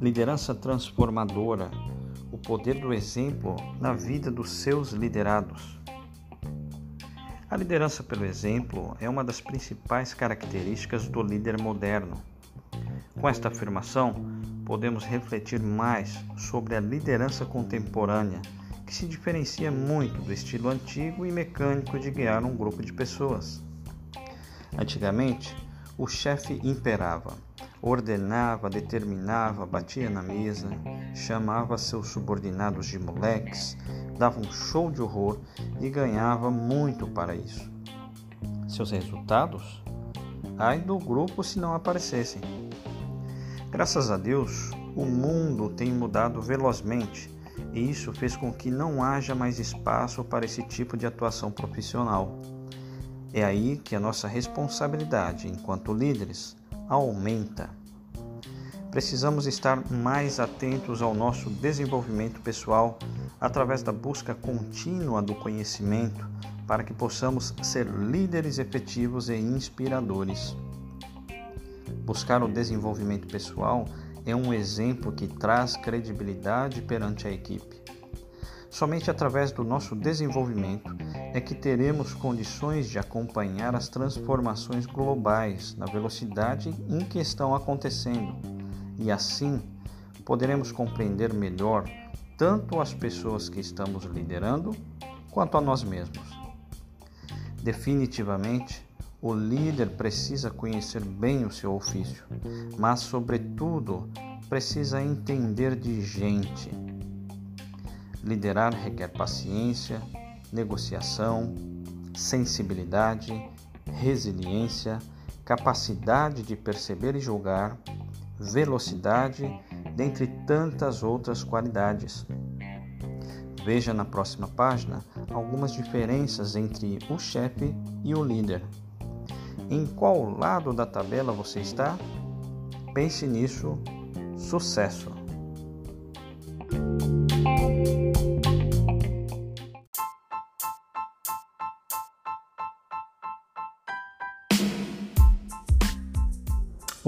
Liderança transformadora o poder do exemplo na vida dos seus liderados. A liderança pelo exemplo é uma das principais características do líder moderno. Com esta afirmação, podemos refletir mais sobre a liderança contemporânea, que se diferencia muito do estilo antigo e mecânico de guiar um grupo de pessoas. Antigamente, o chefe imperava, ordenava, determinava, batia na mesa, chamava seus subordinados de moleques, dava um show de horror e ganhava muito para isso. Seus resultados? Ai do grupo se não aparecessem. Graças a Deus, o mundo tem mudado velozmente e isso fez com que não haja mais espaço para esse tipo de atuação profissional. É aí que a nossa responsabilidade enquanto líderes aumenta. Precisamos estar mais atentos ao nosso desenvolvimento pessoal através da busca contínua do conhecimento para que possamos ser líderes efetivos e inspiradores. Buscar o desenvolvimento pessoal é um exemplo que traz credibilidade perante a equipe. Somente através do nosso desenvolvimento é que teremos condições de acompanhar as transformações globais na velocidade em que estão acontecendo e assim poderemos compreender melhor tanto as pessoas que estamos liderando quanto a nós mesmos. Definitivamente, o líder precisa conhecer bem o seu ofício, mas, sobretudo, precisa entender de gente. Liderar requer paciência, negociação, sensibilidade, resiliência, capacidade de perceber e julgar, velocidade, dentre tantas outras qualidades. Veja na próxima página algumas diferenças entre o chefe e o líder. Em qual lado da tabela você está? Pense nisso. Sucesso!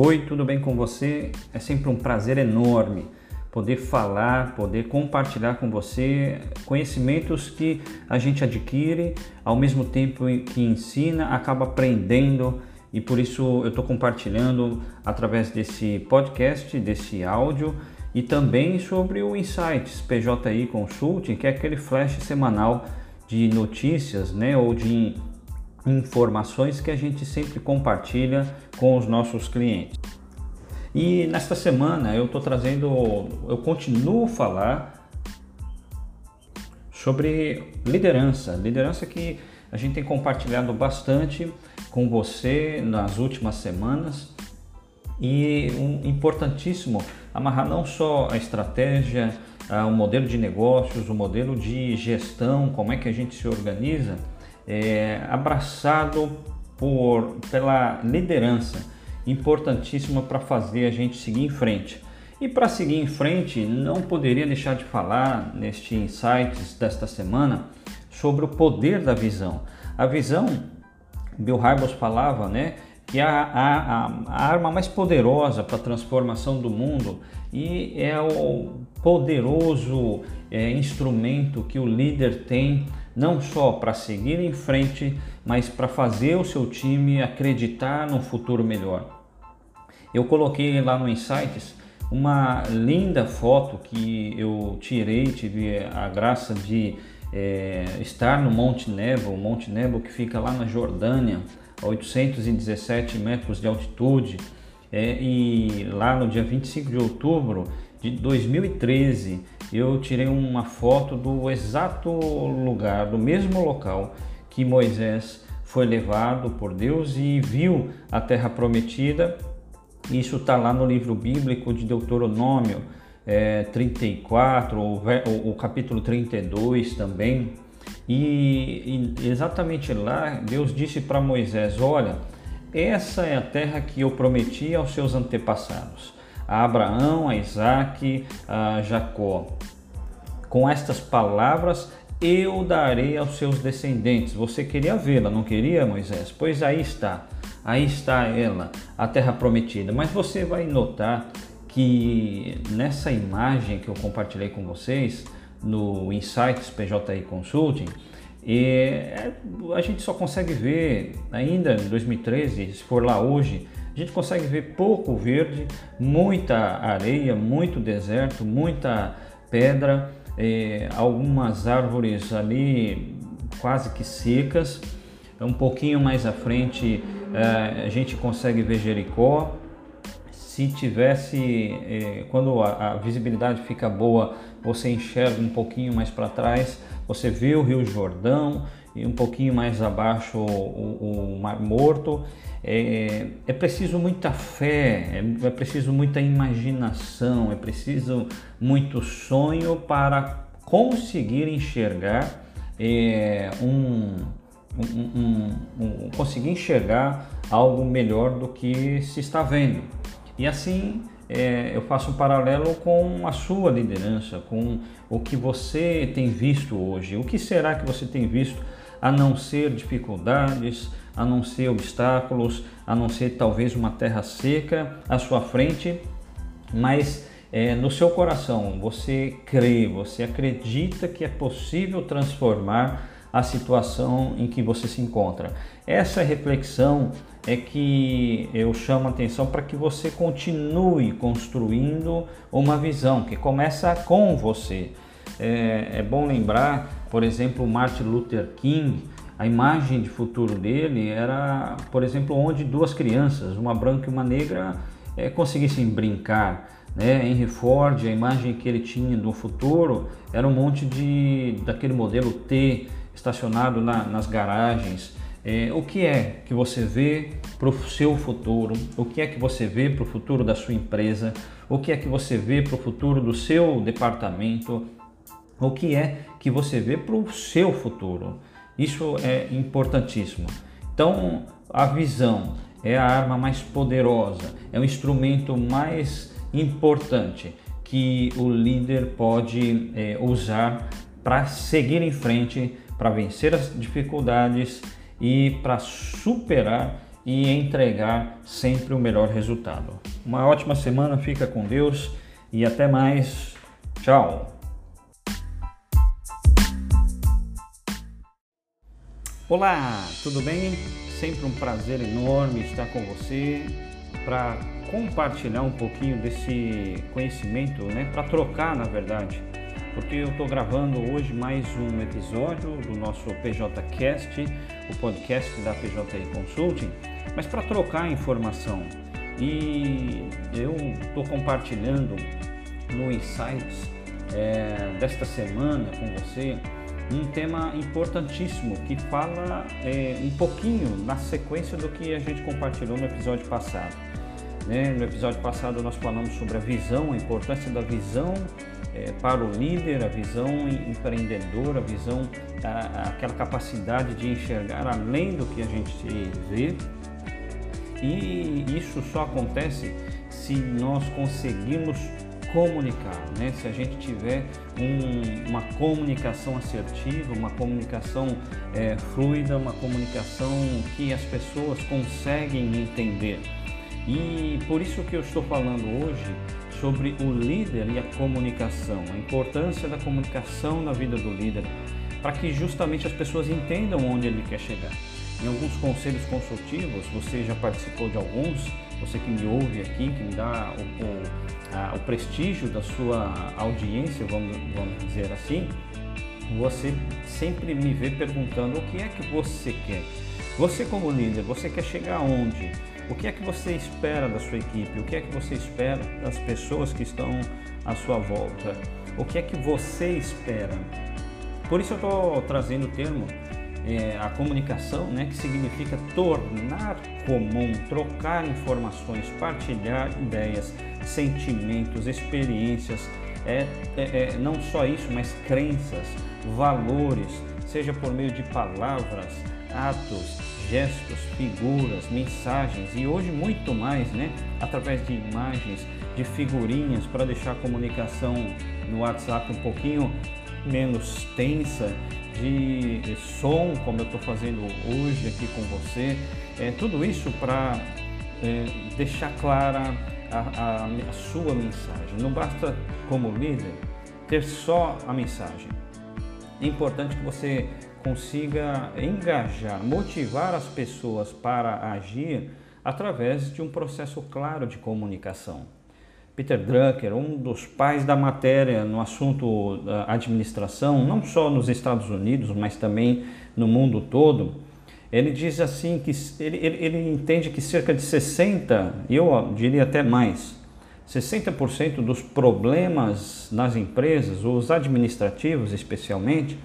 Oi, tudo bem com você? É sempre um prazer enorme poder falar, poder compartilhar com você conhecimentos que a gente adquire, ao mesmo tempo que ensina, acaba aprendendo e por isso eu estou compartilhando através desse podcast, desse áudio e também sobre o Insights PJI Consulting, que é aquele flash semanal de notícias, né, ou de informações que a gente sempre compartilha com os nossos clientes. E nesta semana eu estou trazendo, eu continuo a falar sobre liderança, liderança que a gente tem compartilhado bastante com você nas últimas semanas e um importantíssimo amarrar não só a estratégia, o modelo de negócios, o modelo de gestão, como é que a gente se organiza, é, abraçado por, pela liderança, importantíssima para fazer a gente seguir em frente. E para seguir em frente, não poderia deixar de falar neste Insights desta semana sobre o poder da visão. A visão, Bill Hybels falava, né, que é a, a, a arma mais poderosa para a transformação do mundo e é o poderoso é, instrumento que o líder tem não só para seguir em frente, mas para fazer o seu time acreditar num futuro melhor. Eu coloquei lá no Insights uma linda foto que eu tirei, tive a graça de é, estar no Monte Nebo, Monte Nebo que fica lá na Jordânia, a 817 metros de altitude, é, e lá no dia 25 de outubro de 2013 eu tirei uma foto do exato lugar, do mesmo local que Moisés foi levado por Deus e viu a terra prometida. Isso está lá no livro bíblico de Deuteronômio é, 34, o, o, o capítulo 32 também. E, e exatamente lá Deus disse para Moisés: Olha, essa é a terra que eu prometi aos seus antepassados a Abraão, a Isaac, a Jacó. Com estas palavras eu darei aos seus descendentes. Você queria vê-la, não queria, Moisés? Pois aí está. aí está ela, a terra prometida. Mas você vai notar que nessa imagem que eu compartilhei com vocês no Insights PJI Consulting, e a gente só consegue ver ainda em 2013, se for lá hoje, a gente consegue ver pouco verde, muita areia, muito deserto, muita pedra, algumas árvores ali quase que secas. Um pouquinho mais à frente a gente consegue ver Jericó. Se tivesse, quando a visibilidade fica boa, você enxerga um pouquinho mais para trás, você vê o Rio Jordão e um pouquinho mais abaixo o, o Mar Morto. É, é, preciso muita fé, é, é, preciso muita imaginação, é preciso muito sonho para conseguir enxergar é, um, um, um, um, conseguir enxergar algo melhor do que se está vendo. E assim é, eu faço um paralelo com a sua liderança, com o que você tem visto hoje. O que será que você tem visto a não ser dificuldades, a não ser obstáculos, a não ser talvez uma terra seca à sua frente, mas é, no seu coração você crê, você acredita que é possível transformar a situação em que você se encontra. Essa reflexão é que eu chamo a atenção para que você continue construindo uma visão que começa com você. É, é bom lembrar, por exemplo, Martin Luther King, a imagem de futuro dele era, por exemplo, onde duas crianças, uma branca e uma negra, é, conseguissem brincar. Né? Henry Ford, a imagem que ele tinha do futuro era um monte de daquele modelo T estacionado na, nas garagens. É, o que é que você vê para o seu futuro? O que é que você vê para o futuro da sua empresa? O que é que você vê para o futuro do seu departamento? O que é que você vê para o seu futuro? Isso é importantíssimo. Então, a visão é a arma mais poderosa, é o instrumento mais importante que o líder pode é, usar para seguir em frente, para vencer as dificuldades e para superar e entregar sempre o melhor resultado. Uma ótima semana, fica com Deus e até mais. Tchau! Olá, tudo bem? Sempre um prazer enorme estar com você para compartilhar um pouquinho desse conhecimento, né? Para trocar, na verdade, porque eu estou gravando hoje mais um episódio do nosso PJCast, o podcast da PJI Consulting, mas para trocar informação. E eu estou compartilhando no Insights é, desta semana com você um tema importantíssimo que fala é, um pouquinho na sequência do que a gente compartilhou no episódio passado. Né? No episódio passado nós falamos sobre a visão, a importância da visão é, para o líder, a visão empreendedora, a visão, a, aquela capacidade de enxergar além do que a gente vê. E isso só acontece se nós conseguirmos comunicar, né? Se a gente tiver um, uma comunicação assertiva, uma comunicação é, fluida, uma comunicação que as pessoas conseguem entender. E por isso que eu estou falando hoje sobre o líder e a comunicação, a importância da comunicação na vida do líder, para que justamente as pessoas entendam onde ele quer chegar. Em alguns conselhos consultivos, você já participou de alguns, você que me ouve aqui, que me dá o, o, a, o prestígio da sua audiência, vamos, vamos dizer assim, você sempre me vê perguntando o que é que você quer. Você como líder, você quer chegar aonde? O que é que você espera da sua equipe? O que é que você espera das pessoas que estão à sua volta? O que é que você espera? Por isso eu estou trazendo o termo é, a comunicação, né, que significa tornar comum, trocar informações, partilhar ideias, sentimentos, experiências, é, é, é, não só isso, mas crenças, valores, seja por meio de palavras, atos, gestos, figuras, mensagens e hoje muito mais, né, através de imagens, de figurinhas para deixar a comunicação no WhatsApp um pouquinho menos tensa, de som, como eu estou fazendo hoje aqui com você. É, tudo isso para é, deixar clara a, a, a sua mensagem. Não basta, como líder, ter só a mensagem. É importante que você consiga engajar, motivar as pessoas para agir através de um processo claro de comunicação. Peter Drucker, um dos pais da matéria no assunto da administração, não só nos Estados Unidos, mas também no mundo todo, ele diz assim que ele, ele, ele entende que cerca de 60, eu diria até mais, 60% dos problemas nas empresas, os administrativos especialmente,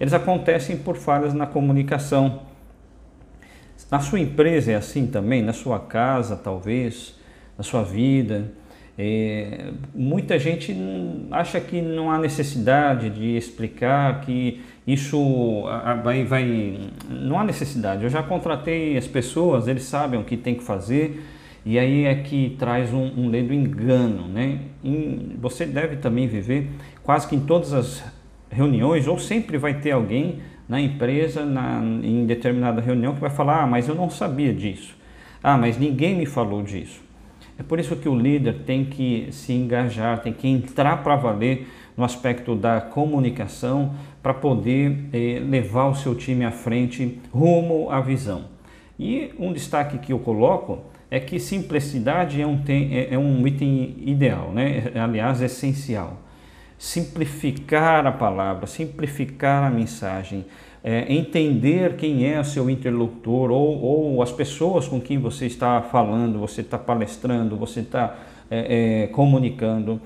eles acontecem por falhas na comunicação. Na sua empresa é assim também, na sua casa talvez, na sua vida. É, muita gente acha que não há necessidade de explicar que isso vai, vai. Não há necessidade. Eu já contratei as pessoas, eles sabem o que tem que fazer, e aí é que traz um, um ledo engano. Né? Você deve também viver quase que em todas as reuniões, ou sempre vai ter alguém na empresa, na, em determinada reunião, que vai falar: Ah, mas eu não sabia disso. Ah, mas ninguém me falou disso. É por isso que o líder tem que se engajar, tem que entrar para valer no aspecto da comunicação para poder eh, levar o seu time à frente rumo à visão. E um destaque que eu coloco é que simplicidade é um, é, é um item ideal, né? aliás, essencial. Simplificar a palavra, simplificar a mensagem, é, entender quem é o seu interlocutor ou, ou, as pessoas com quem você está falando, você está palestrando, você está é, é, comunicando.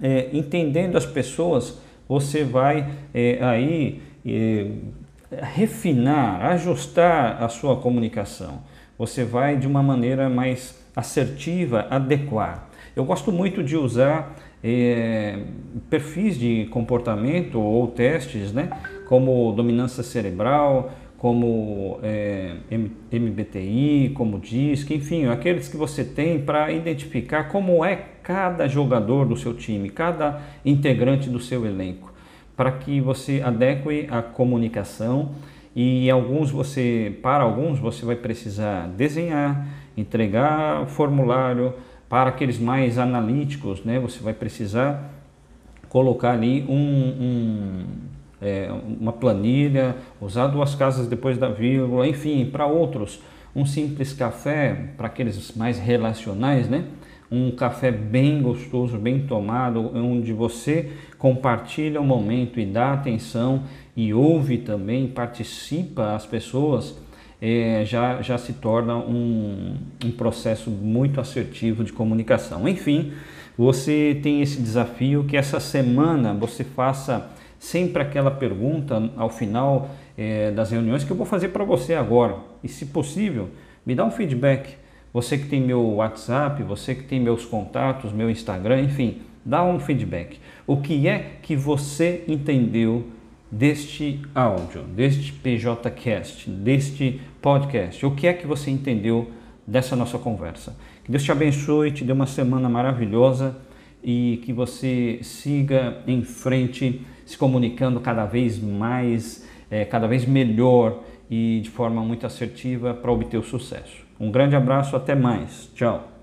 É, entendendo as pessoas, você vai é, aí é, refinar, ajustar a sua comunicação. Você vai de uma maneira mais assertiva, adequar. Eu gosto muito de usar é, perfis de comportamento ou testes, né, como dominância cerebral, como é, MBTI, como DISC, enfim, aqueles que você tem para identificar como é cada jogador do seu time, cada integrante do seu elenco, para que você adeque a comunicação e alguns você, para alguns você vai precisar desenhar, entregar formulário, para aqueles mais analíticos, né, você vai precisar colocar ali um, um, é, uma planilha, usar duas casas depois da vírgula, enfim, para outros, um simples café, para aqueles mais relacionais, né? um café bem gostoso, bem tomado, onde você compartilha o momento e dá atenção e ouve também, participa as pessoas é, já, já se torna um, um processo muito assertivo de comunicação. Enfim, você tem esse desafio que essa semana você faça sempre aquela pergunta ao final é, das reuniões que eu vou fazer para você agora. E se possível, me dá um feedback. Você que tem meu WhatsApp, você que tem meus contatos, meu Instagram, enfim, dá um feedback. O que é que você entendeu deste áudio, deste PJcast, deste podcast. O que é que você entendeu dessa nossa conversa? Que Deus te abençoe, te dê uma semana maravilhosa e que você siga em frente, se comunicando cada vez mais, é, cada vez melhor e de forma muito assertiva para obter o sucesso. Um grande abraço, até mais. Tchau.